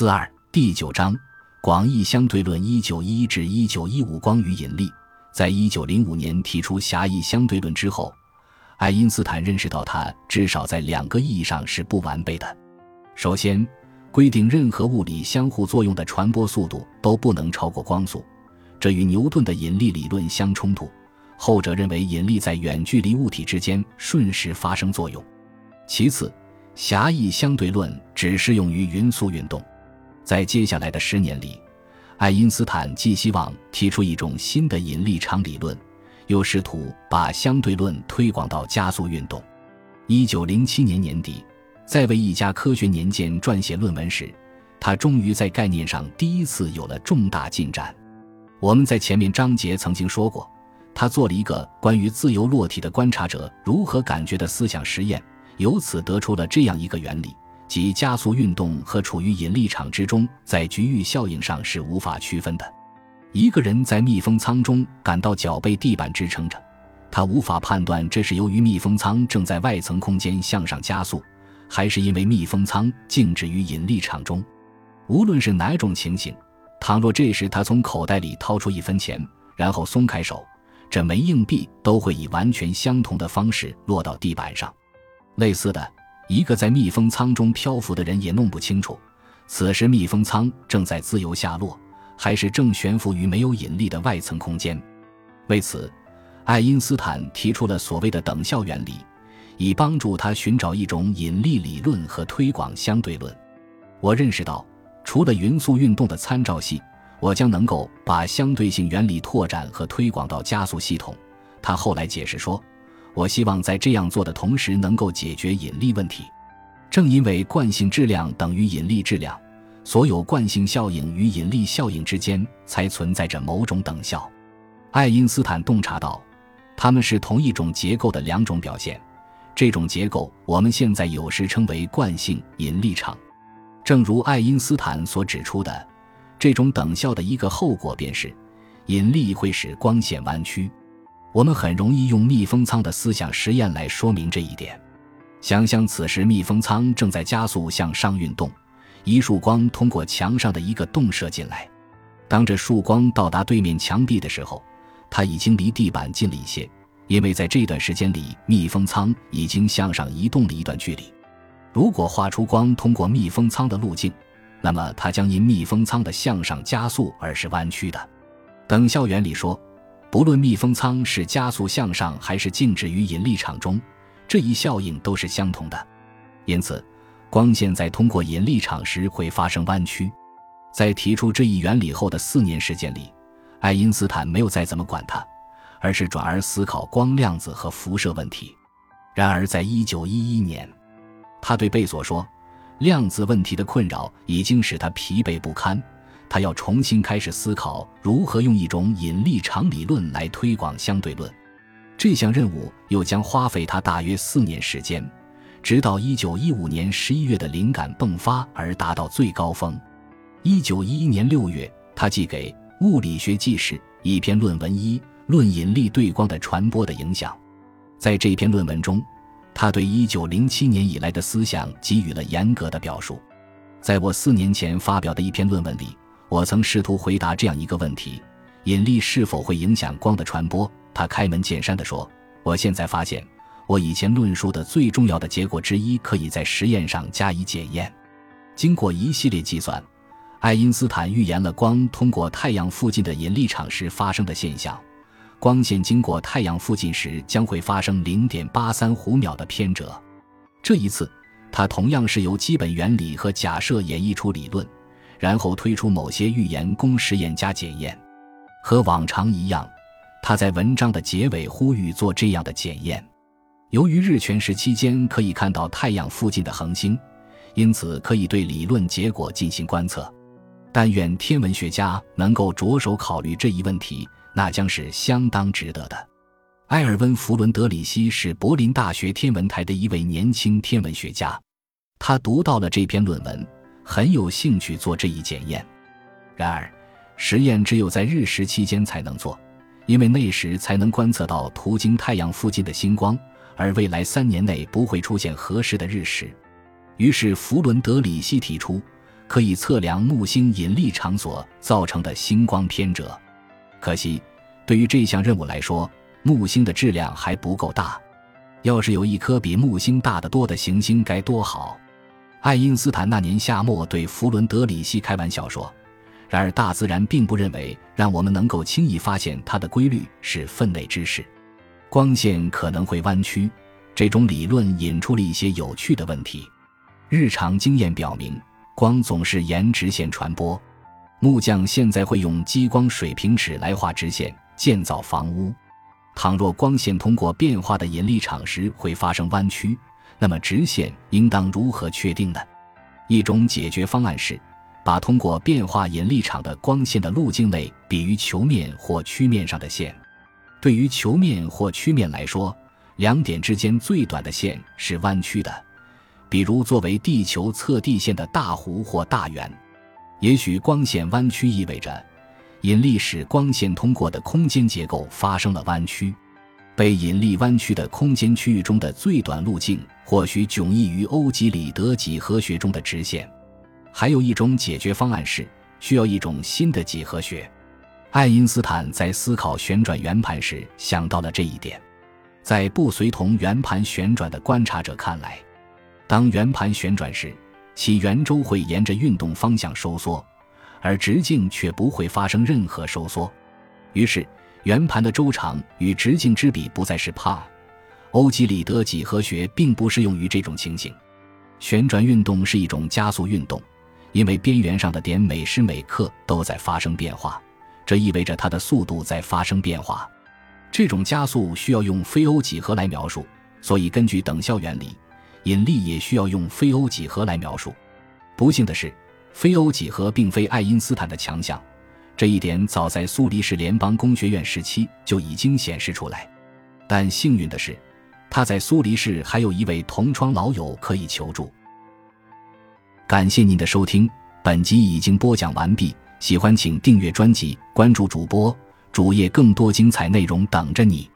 四二第九章广义相对论一九一一至一九一五光与引力，在一九零五年提出狭义相对论之后，爱因斯坦认识到它至少在两个意义上是不完备的。首先，规定任何物理相互作用的传播速度都不能超过光速，这与牛顿的引力理论相冲突。后者认为引力在远距离物体之间瞬时发生作用。其次，狭义相对论只适用于匀速运动。在接下来的十年里，爱因斯坦既希望提出一种新的引力场理论，又试图把相对论推广到加速运动。一九零七年年底，在为一家科学年鉴撰写论文时，他终于在概念上第一次有了重大进展。我们在前面章节曾经说过，他做了一个关于自由落体的观察者如何感觉的思想实验。由此得出了这样一个原理，即加速运动和处于引力场之中，在局域效应上是无法区分的。一个人在密封舱中感到脚被地板支撑着，他无法判断这是由于密封舱正在外层空间向上加速，还是因为密封舱静止于引力场中。无论是哪种情形，倘若这时他从口袋里掏出一分钱，然后松开手，这枚硬币都会以完全相同的方式落到地板上。类似的，一个在密封舱中漂浮的人也弄不清楚，此时密封舱正在自由下落，还是正悬浮于没有引力的外层空间。为此，爱因斯坦提出了所谓的等效原理，以帮助他寻找一种引力理论和推广相对论。我认识到，除了匀速运动的参照系，我将能够把相对性原理拓展和推广到加速系统。他后来解释说。我希望在这样做的同时，能够解决引力问题。正因为惯性质量等于引力质量，所有惯性效应与引力效应之间才存在着某种等效。爱因斯坦洞察到，它们是同一种结构的两种表现。这种结构我们现在有时称为惯性引力场。正如爱因斯坦所指出的，这种等效的一个后果便是，引力会使光线弯曲。我们很容易用密封舱的思想实验来说明这一点。想象此时密封舱正在加速向上运动，一束光通过墙上的一个洞射进来。当这束光到达对面墙壁的时候，它已经离地板近了一些，因为在这段时间里，密封舱已经向上移动了一段距离。如果画出光通过密封舱的路径，那么它将因密封舱的向上加速而是弯曲的。等效原理说。不论密封舱是加速向上还是静止于引力场中，这一效应都是相同的。因此，光线在通过引力场时会发生弯曲。在提出这一原理后的四年时间里，爱因斯坦没有再怎么管它，而是转而思考光量子和辐射问题。然而，在一九一一年，他对贝索说：“量子问题的困扰已经使他疲惫不堪。”他要重新开始思考如何用一种引力场理论来推广相对论，这项任务又将花费他大约四年时间，直到一九一五年十一月的灵感迸发而达到最高峰。一九一一年六月，他寄给《物理学纪事》一篇论文《一论引力对光的传播的影响》。在这篇论文中，他对一九零七年以来的思想给予了严格的表述。在我四年前发表的一篇论文里。我曾试图回答这样一个问题：引力是否会影响光的传播？他开门见山地说：“我现在发现，我以前论述的最重要的结果之一，可以在实验上加以检验。经过一系列计算，爱因斯坦预言了光通过太阳附近的引力场时发生的现象：光线经过太阳附近时将会发生零点八三弧秒的偏折。这一次，他同样是由基本原理和假设演绎出理论。”然后推出某些预言供实验家检验，和往常一样，他在文章的结尾呼吁做这样的检验。由于日全食期间可以看到太阳附近的恒星，因此可以对理论结果进行观测。但愿天文学家能够着手考虑这一问题，那将是相当值得的。埃尔温·弗伦德里希是柏林大学天文台的一位年轻天文学家，他读到了这篇论文。很有兴趣做这一检验，然而，实验只有在日食期间才能做，因为那时才能观测到途经太阳附近的星光，而未来三年内不会出现合适的日食。于是，弗伦德里希提出，可以测量木星引力场所造成的星光偏折。可惜，对于这项任务来说，木星的质量还不够大。要是有一颗比木星大得多的行星，该多好！爱因斯坦那年夏末对弗伦德里希开玩笑说：“然而，大自然并不认为让我们能够轻易发现它的规律是分内之事。光线可能会弯曲，这种理论引出了一些有趣的问题。日常经验表明，光总是沿直线传播。木匠现在会用激光水平尺来画直线，建造房屋。”倘若光线通过变化的引力场时会发生弯曲，那么直线应当如何确定呢？一种解决方案是，把通过变化引力场的光线的路径类比于球面或曲面上的线。对于球面或曲面来说，两点之间最短的线是弯曲的，比如作为地球测地线的大弧或大圆。也许光线弯曲意味着。引力使光线通过的空间结构发生了弯曲，被引力弯曲的空间区域中的最短路径或许迥异于欧几里得几何学中的直线。还有一种解决方案是需要一种新的几何学。爱因斯坦在思考旋转圆盘时想到了这一点。在不随同圆盘旋转的观察者看来，当圆盘旋转时，其圆周会沿着运动方向收缩。而直径却不会发生任何收缩，于是圆盘的周长与直径之比不再是帕。欧几里得几何学并不适用于这种情形。旋转运动是一种加速运动，因为边缘上的点每时每刻都在发生变化，这意味着它的速度在发生变化。这种加速需要用非欧几何来描述，所以根据等效原理，引力也需要用非欧几何来描述。不幸的是。非欧几何并非爱因斯坦的强项，这一点早在苏黎世联邦工学院时期就已经显示出来。但幸运的是，他在苏黎世还有一位同窗老友可以求助。感谢您的收听，本集已经播讲完毕。喜欢请订阅专辑，关注主播主页，更多精彩内容等着你。